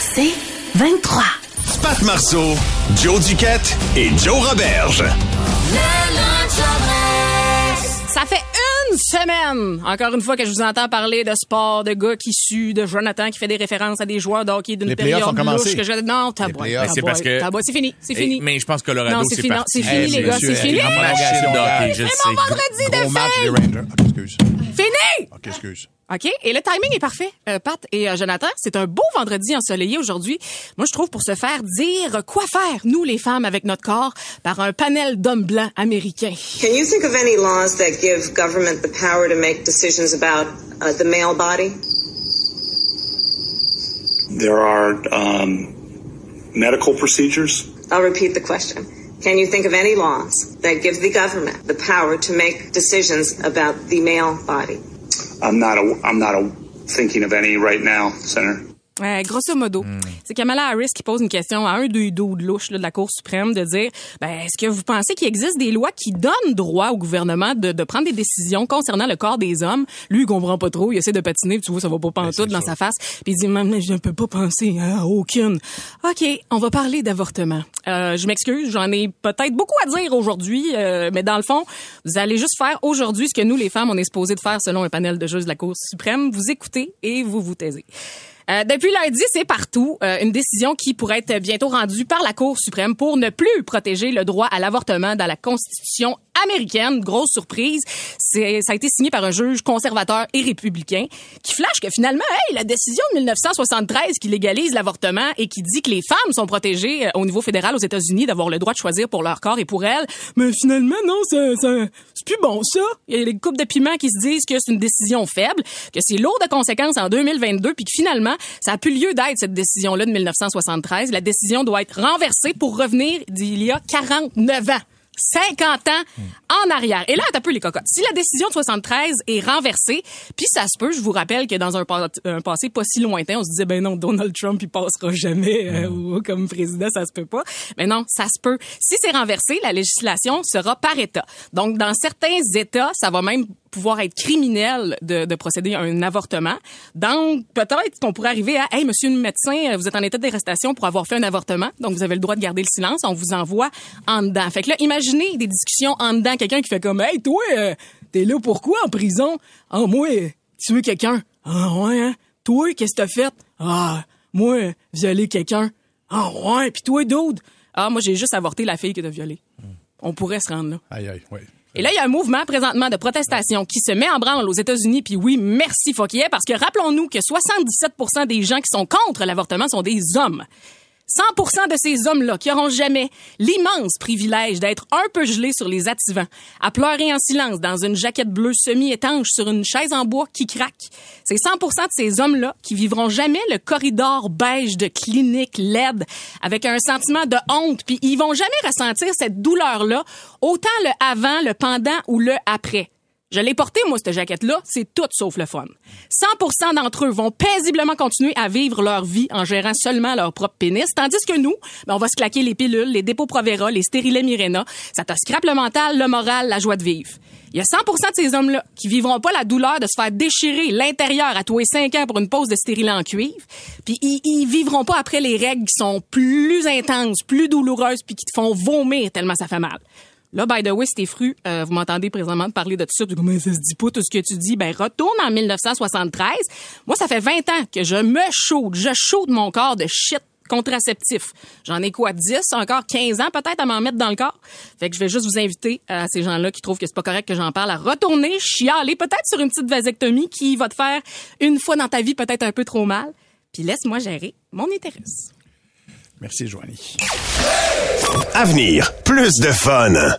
C'est 23. Pat Marceau, Joe Duquette et Joe Roberge. Ça fait une semaine, encore une fois, que je vous entends parler de sport, de gars qui suent, de Jonathan qui fait des références à des joueurs de hockey d'une période ont commencé. que je... Non, t'as t'as C'est parce que-. C'est fini, c'est Et- fini. mais je pense que Colorado, Non, c'est c'est fini, c'est fini, les gars, c'est fini. C'est mon vendredi de fête. Fini! Ok, excuse. OK? Et le timing est parfait, euh, Pat et euh, Jonathan. C'est un beau vendredi ensoleillé aujourd'hui. Moi, je trouve pour se faire dire quoi faire, nous, les femmes, avec notre corps, par un panel d'hommes blancs américains. Can you think of any laws that give government the power to make decisions about uh, the male body? There are um, medical procedures. I'll repeat the question. Can you think of any laws that give the government the power to make decisions about the male body? I'm not. A, I'm not a, thinking of any right now, Senator. Euh, grosso modo, c'est Kamala Harris qui pose une question à un des dos de louche là, de la Cour suprême de dire ben, est-ce que vous pensez qu'il existe des lois qui donnent droit au gouvernement de, de prendre des décisions concernant le corps des hommes? Lui, il comprend pas trop, il essaie de patiner, puis tu vois, ça va pas pantoute dans sa face. Puis il dit mais je ne peux pas penser à aucune. OK, on va parler d'avortement. Euh, je m'excuse, j'en ai peut-être beaucoup à dire aujourd'hui, euh, mais dans le fond, vous allez juste faire aujourd'hui ce que nous, les femmes, on est supposé de faire selon un panel de juges de la Cour suprême. Vous écoutez et vous vous taisez. Euh, depuis lundi, c'est partout euh, une décision qui pourrait être bientôt rendue par la Cour suprême pour ne plus protéger le droit à l'avortement dans la Constitution américaine. Grosse surprise. C'est, ça a été signé par un juge conservateur et républicain qui flash que finalement, hey, la décision de 1973 qui légalise l'avortement et qui dit que les femmes sont protégées euh, au niveau fédéral aux États-Unis d'avoir le droit de choisir pour leur corps et pour elles, mais finalement, non, c'est plus bon ça. Il y a les coupes de piment qui se disent que c'est une décision faible, que c'est lourd de conséquences en 2022, puis que finalement, ça a plus lieu d'être cette décision-là de 1973. La décision doit être renversée pour revenir d'il y a 49 ans. 50 ans en arrière. Et là, t'as peu les cocottes. Si la décision de 73 est renversée, puis ça se peut, je vous rappelle que dans un, pa- un passé pas si lointain, on se disait, ben non, Donald Trump, il passera jamais euh, ou- comme président, ça se peut pas. Mais non, ça se peut. Si c'est renversé, la législation sera par État. Donc, dans certains États, ça va même pouvoir être criminel de, de procéder à un avortement. Donc, peut-être qu'on pourrait arriver à, hey, monsieur le médecin, vous êtes en état d'arrestation pour avoir fait un avortement, donc vous avez le droit de garder le silence, on vous envoie en dedans. Fait que là, imaginez des discussions en dedans, quelqu'un qui fait comme, hey, toi, euh, t'es là pourquoi en prison? Ah, moi, tuer quelqu'un? Ah, ouais, hein? Toi, qu'est-ce que t'as fait? Ah, moi, violer quelqu'un. Ah, ouais, puis toi, dude? Ah, moi, j'ai juste avorté la fille que t'as violée. On pourrait se rendre là. Aïe, aïe, oui. Et là, il y a un mouvement présentement de protestation qui se met en branle aux États-Unis. Puis oui, merci Fauquier, parce que rappelons-nous que 77% des gens qui sont contre l'avortement sont des hommes. 100 de ces hommes-là qui auront jamais l'immense privilège d'être un peu gelés sur les attivants, à pleurer en silence dans une jaquette bleue semi-étanche sur une chaise en bois qui craque. C'est 100 de ces hommes-là qui vivront jamais le corridor beige de clinique LED avec un sentiment de honte, puis ils vont jamais ressentir cette douleur-là, autant le avant, le pendant ou le après. Je l'ai porté, moi, cette jaquette-là. C'est tout sauf le fun. 100% d'entre eux vont paisiblement continuer à vivre leur vie en gérant seulement leur propre pénis, tandis que nous, ben, on va se claquer les pilules, les dépôts Provera, les stérilets Mirena. Ça te scrape le mental, le moral, la joie de vivre. Il y a 100% de ces hommes-là qui vivront pas la douleur de se faire déchirer l'intérieur à tous les 5 ans pour une pause de stérilet en cuivre. Puis ils, ils vivront pas après les règles qui sont plus intenses, plus douloureuses, puis qui te font vomir tellement ça fait mal. Là, by the way, t'es fru, euh, vous m'entendez présentement parler de tout ça, comment ça se dit pas tout ce que tu dis, ben retourne en 1973. Moi, ça fait 20 ans que je me chaude, je chaude mon corps de shit contraceptif. J'en ai quoi, 10, encore 15 ans peut-être à m'en mettre dans le corps? Fait que je vais juste vous inviter à ces gens-là qui trouvent que c'est pas correct que j'en parle à retourner chialer peut-être sur une petite vasectomie qui va te faire une fois dans ta vie peut-être un peu trop mal. Puis laisse-moi gérer mon intérêt. Merci, Joanie. Avenir, plus de fun.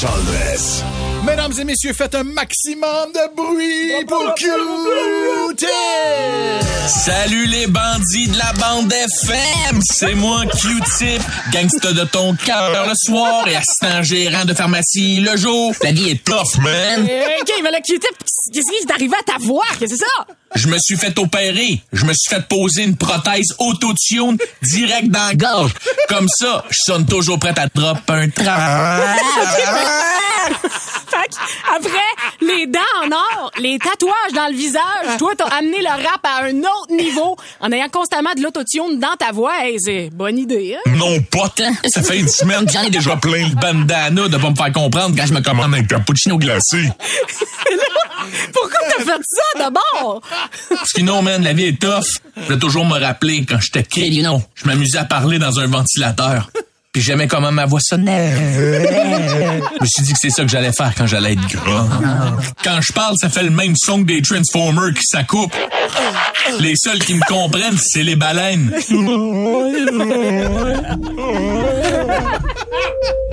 Dress. Mesdames et messieurs, faites un maximum de bruit pour QT! Salut les bandits de la bande FM, c'est moi Q-Tip, gangsta de ton cœur le soir et assistant gérant de pharmacie le jour. La vie est tough, man. OK, mais le Q-tip, qu'est-ce qui est arrivé à ta voix? Qu'est-ce que c'est ça? Je me suis fait opérer. Je me suis fait poser une prothèse auto-tune direct dans la gorge. Comme ça, je sonne toujours prêt à drop un train. Après, les dents en or, les tatouages dans le visage, toi, t'as amené le rap à un autre niveau en ayant constamment de l'autotune dans ta voix. Hey, c'est bonne idée, hein? Non, pas tant. Ça fait une semaine que j'en ai déjà plein le bandana de pas me faire comprendre quand je me commande un cappuccino glacé. Pourquoi t'as fait ça d'abord? Parce que non, man, la vie est tough. Je vais toujours me rappeler quand j'étais kid, you know. Je m'amusais à parler dans un ventilateur. Puis j'aimais comment ma voix sonnait. Je me suis dit que c'est ça que j'allais faire quand j'allais être gras. Quand je parle, ça fait le même son que des Transformers qui s'accoupent. Les seuls qui me comprennent, c'est les baleines.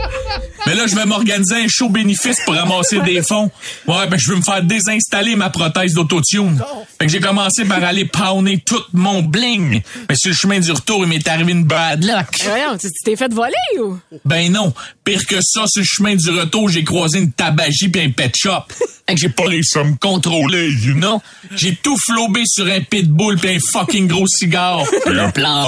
Mais là, je vais m'organiser un show bénéfice pour ramasser des fonds. Ouais, ben je veux me faire désinstaller ma prothèse d'autotune. Fait que j'ai commencé par aller pawner tout mon bling. Mais sur le chemin du retour, il m'est arrivé une bad luck. Voyons, tu t'es fait voler ou? Ben non, pire que ça, sur le chemin du retour, j'ai croisé une tabagie puis un pet shop. Fait que j'ai pas les sommes contrôlées, you know? J'ai tout flobé sur un pitbull puis un fucking gros cigare. Le plan.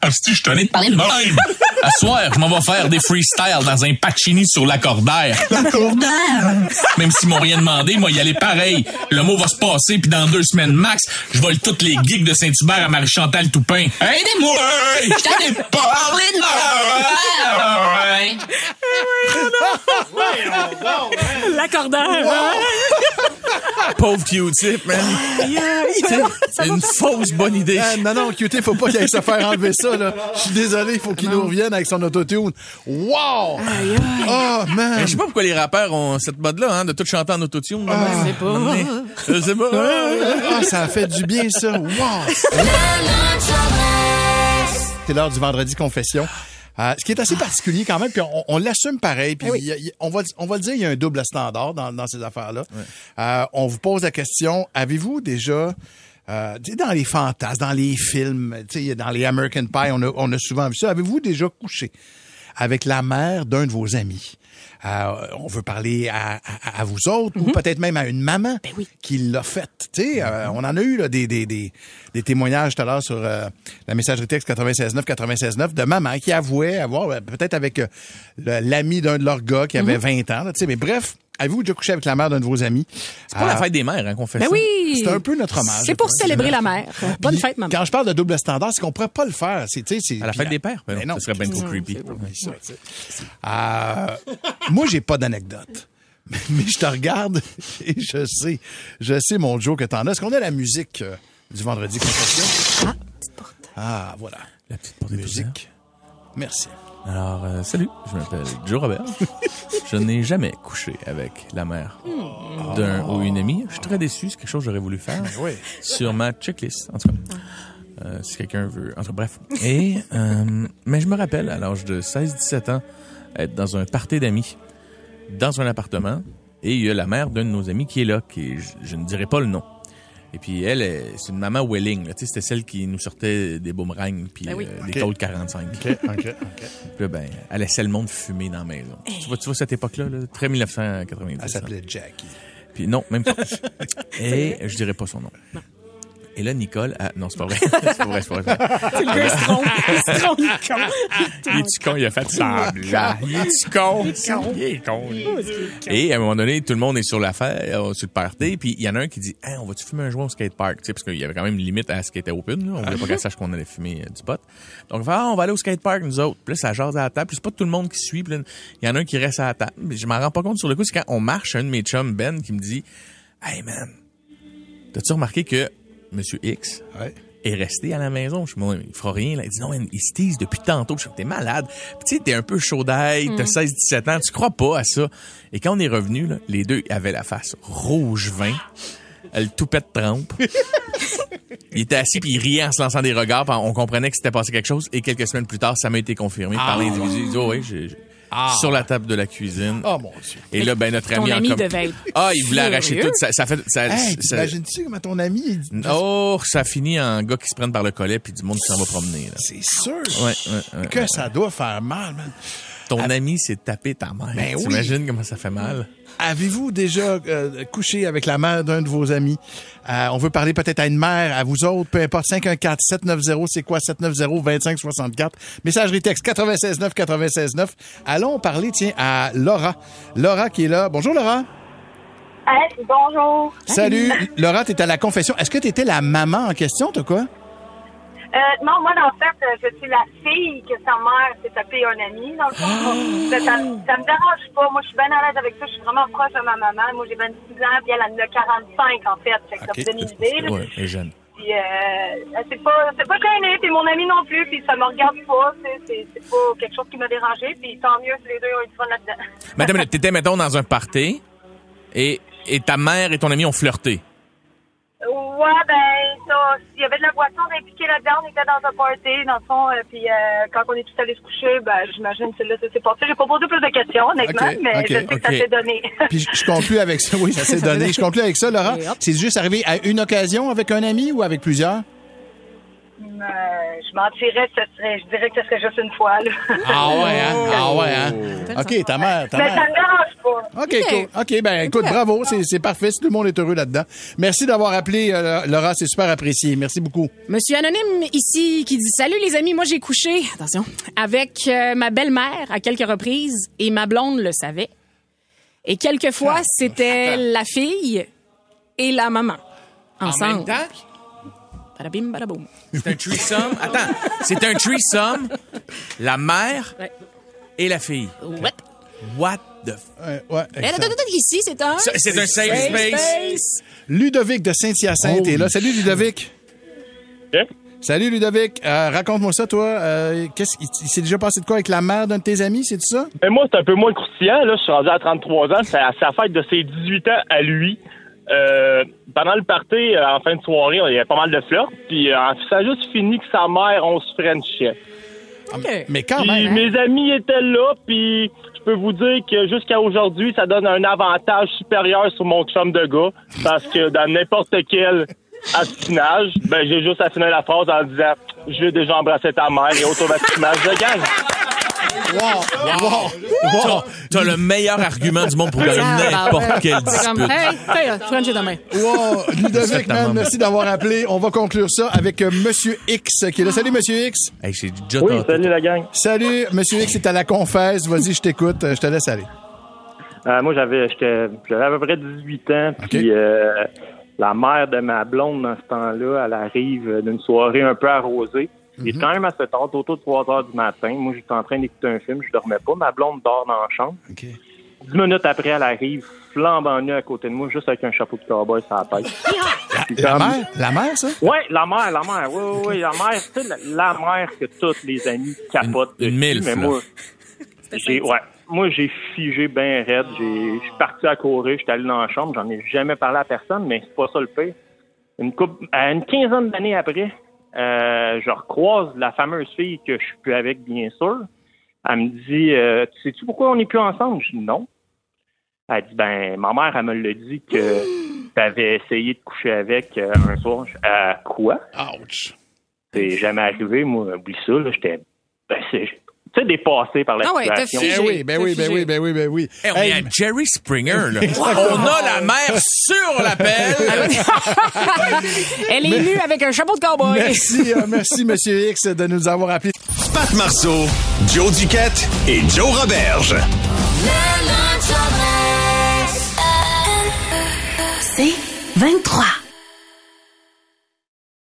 Ah, si je tenais de parler de même. À soir, je m'en vais faire des freestyles dans un Pacini sur l'accordaire. L'accordaire? Même s'ils m'ont rien demandé, moi, y aller pareil. Le mot va se passer, puis dans deux semaines max, je vole toutes les gigs de Saint-Hubert à Marie-Chantal Toupin. Aidez-moi! Je t'en ai parlé de L'accordeur. Pauvre Q-tip, man. C'est une fausse bonne idée. Ah, non, non, QT, faut pas qu'il aille se faire enlever ça, là. Je suis désolé, il faut qu'il nous revienne avec son autotune. Wow! Oh, man! Je sais pas pourquoi les rappeurs ont cette mode-là, hein, de tout chanter en autotune. Ah, Je sais pas. Je sais pas. Ah, ça a fait du bien, ça. Wow! C'est l'heure du vendredi confession. Euh, ce qui est assez particulier quand même, puis on, on l'assume pareil, puis il y a- il y a- on, va, on va le dire, il y a un double standard dans, dans ces affaires-là. Euh, on vous pose la question, avez-vous déjà, euh, dans les fantasmes, dans les films, tu sais, dans les American Pie, on a, on a souvent vu ça, avez-vous déjà couché avec la mère d'un de vos amis? Euh, on veut parler à, à- à vous autres ou peut-être même à une maman qui l'a fait. Tu sais, euh, on en a eu là, des, des, des, des témoignages tout à l'heure sur euh, la messagerie texte 96.9 96.9 de maman qui avouait avoir euh, peut-être avec euh, l'ami d'un de leurs gars qui avait 20 ans. là, tu sais, mais bref, avez-vous déjà couché avec la mère d'un de vos amis? C'est pas la Euh, fête des mères, hein, qu'on fait Ben ça. oui. C'est un peu notre hommage. C'est pour célébrer la mère. Bonne Puis, fête, maman. Quand je parle de double standard, c'est qu'on pourrait pas le faire. C'est, tu sais, c'est, À la fête des pères? Ben non, ça serait bien trop creepy. Euh, moi, j'ai pas d'anecdote. Mais, je te regarde et je sais, je sais, mon Joe, que t'en as. Est-ce qu'on a la musique euh, du vendredi confession? Ah, petite porte. Ah, voilà. La petite porte des Musique. Merci. Alors, euh, salut, je m'appelle Joe Robert. je n'ai jamais couché avec la mère d'un ou une amie. Je suis très déçu, c'est quelque chose que j'aurais voulu faire Oui. sur ma checklist, en tout cas. Euh, si quelqu'un veut... En tout cas, bref. Et, euh, mais je me rappelle, à l'âge de 16-17 ans, être dans un party d'amis, dans un appartement, et il y a la mère d'un de nos amis qui est là, qui est- je, je ne dirai pas le nom. Et puis elle, elle, c'est une maman Welling. là. Tu sais, C'était celle qui nous sortait des boomerangs puis Ben oui. euh, Ok. des Colt 45. OK, OK, OK. Puis là, ben, elle laissait le monde fumer dans la maison. Tu vois, tu vois cette époque-là, là, très 1990. Elle s'appelait Jackie. Puis non, même pas. Et je dirais pas son nom. Et là, Nicole, a- non, c'est pas vrai. c'est pas vrai, c'est pas vrai. C'est le gars il est con. Il est-tu con? Il a fait semblant. Il est-tu con? Il est con. lui. Et à un moment donné, tout le monde est sur l'affaire, euh, sur le party, puis il y en a un qui dit hey, on va-tu fumer un joint au skatepark? Tu sais, parce qu'il y avait quand même une limite à ce qui était open. Là. On voulait pas qu'elle sache qu'on allait fumer euh, du pot. Donc, on fait, ah, on va aller au skatepark, nous autres. Puis là, ça jase à la table. Puis c'est pas tout le monde qui suit. Puis il y en a un qui reste à la table. Mais je m'en rends pas compte sur le coup. C'est quand on marche, un de mes chums, Ben, qui me dit Hey, man, t'as-tu remarqué que Monsieur X est resté à la maison? Je me dis, il fera rien. Là. Il dit, non, il se tease depuis tantôt. Je suis t'es malade. Puis tu sais, t'es un peu chaud d'ail, t'as 16-17 ans, tu crois pas à ça. Et quand on est revenu, là, les deux avaient la face rouge vin, le toupette trempe. il était assis puis il riait en se lançant des regards. on comprenait que c'était passé quelque chose. Et quelques semaines plus tard, ça m'a été confirmé par l'individu. Il dit, oh, oui, j'ai- j'ai- sur la table de la cuisine. Oh mon Dieu. Et là, ben, notre Ton ami, en ami com- devait être Ah, il voulait arracher tout. Ça, ça fait, ça, Hey, ça- t'imagines-tu comment ton ami, Oh, ça finit en gars qui se prennent par le collet puis du monde qui s'en va promener. Là. c'est sûr Ouais, ouais, ouais, que ouais. ça doit faire mal, man. Ton ami s'est tapé ta mère. Ben oui. T'imagines comment ça fait mal? Avez-vous déjà euh, couché avec la mère d'un de vos amis? Euh, on veut parler peut-être à une mère, à vous autres, peu importe, 514-790, c'est quoi, 790-2564. Messagerie texte 969 969. Allons parler, tiens, à Laura. Laura qui est là. Bonjour, Laura. Hey, bonjour. Salut. Laura, t'es à la confession. Est-ce que t'étais la maman en question, toi, quoi? Euh, non, moi, en fait, euh, je suis la fille que sa mère s'est tapée un ami, dans le fond. ça, ça, ça me dérange pas. Moi, je suis bien à l'aise avec ça. Je suis vraiment proche de ma maman. Moi, j'ai 26 ans, puis elle en a 45, en fait. Fait que ça donne une idée. Ouais, elle est jeune. Puis, euh, c'est pas, c'est pas gêné, puis mon ami non plus, puis ça me regarde pas. C'est, c'est, pas quelque chose qui m'a dérangé, puis tant mieux si les deux ont eu du fun là-dedans. Minute, t'étais, mettons, dans un party et, et ta mère et ton ami ont flirté. Ouais, ben, ça, s'il y avait de la boisson impliquée là-dedans, on était dans un party, dans le fond, euh, puis euh, quand on est tous allés se coucher, ben, j'imagine que là, ça s'est passé. J'ai pas posé plus de questions, honnêtement, mais je sais que ça s'est donné. Puis je, conclue avec ça. Oui, ça s'est donné. Je conclue avec ça, hop. C'est juste arrivé à une occasion avec un ami ou avec plusieurs? Euh, je mentirais, ce serait, je dirais que ce serait juste une fois, là. Ah ouais, hein? Ah ouais, hein? OK, ta mère, ta mais ça me dérange pas. OK, cool. OK, ben écoute, bravo, c'est c'est parfait. Si tout le monde est heureux là-dedans. Merci d'avoir appelé, euh, Laura, c'est super apprécié. Merci beaucoup. Monsieur Anonyme ici qui dit Salut les amis, moi j'ai couché, attention, avec euh, ma belle-mère à quelques reprises et ma blonde le savait. Et quelquefois, c'était la fille et la maman. Ensemble. C'est un threesome. Attends, c'est un threesome. La mère Ouais. et la fille. Ouais. What the f... Ouais, ouais, tout, tout, tout, ici, c'est un. C'est un safe space. Ludovic de Saint-Hyacinthe est là. Salut, Ludovic. Salut, Ludovic. Euh, Raconte-moi ça, toi. Euh, qu'est-ce, il, il s'est déjà passé de quoi avec la mère d'un de tes amis, c'est ça? Mais moi, c'est un peu moins croustillant. Là, je suis rendu à 33 ans. C'est à sa fête de ses 18 ans à lui. Euh, pendant le party, euh, en fin de soirée, il y avait pas mal de flirts. Puis euh, ça a juste fini que sa mère, on se frenchait. OK. Mais quand Puis même. hein? mes amis étaient là, puis je peux vous dire que jusqu'à aujourd'hui, ça donne un avantage supérieur sur mon chum de gars. Parce que dans n'importe quel affinage, ben j'ai juste affiné la phrase en disant « Je vais déjà embrasser ta mère » et automatiquement, je gagne. Wow! Wow! Wow! T'as, le meilleur argument du monde pour gagner Ah, ouais. n'importe quelle C'est comme, dispute. hey, hey, French est demain. Wow! Ludovic, man, merci d'avoir appelé. On va conclure ça avec euh, Monsieur X qui est là. Salut, Monsieur X. Hey, déjà Oui, salut la gang. Salut, Monsieur X, c'est à la confesse. Vas-y, je t'écoute. Je te laisse aller. Euh, moi, j'avais j'étais j'avais à peu près 18 ans, puis euh, la mère de ma blonde dans ce temps-là, elle arrive d'une soirée un peu arrosée. Il est quand même assez tard, autour de 3 heures du matin. Moi, j'étais en train d'écouter un film, je dormais pas. Ma blonde dort dans la chambre. OK. Dix minutes après, elle arrive, flambant nue à côté de moi, juste avec un chapeau de cowboy sur la tête. La comme- mère? La mère, ça? Ouais, la mère, la mère, oui, oui, oui, la mère, tu sais, la, la mère que tous les amis capotent Une- une milf, mais là. moi, j'ai, ouais, moi, j'ai figé bien raide, j'ai, je suis parti à courir, j'étais allé dans la chambre, j'en ai jamais parlé à personne, mais c'est pas ça le pire. Une coupe, à une quinzaine d'années après, euh, je recroise la fameuse fille que je suis plus avec, bien sûr. Elle me dit, euh, tu sais-tu pourquoi on n'est plus ensemble? Je dis non. Elle dit, ben, ma mère, elle me l'a dit que t'avais essayé de coucher avec euh, un soir. Je- Euh, quoi? Ouch. C'est jamais arrivé, moi. Oublie ça, là. J'étais. Ben, c'est. Tu sais, dépassé par la Ah ouais, situation. Ben oui, ben oui, ben oui, ben oui, ben oui. Hey, on Hey, est à Jerry Springer, là. on a la mer sur la pelle. Elle est nue avec un chapeau de cowboy. Merci, euh, merci, Monsieur X, de nous avoir appelés. Pat Marceau, Joe Duquette et Joe Roberge. C'est 23.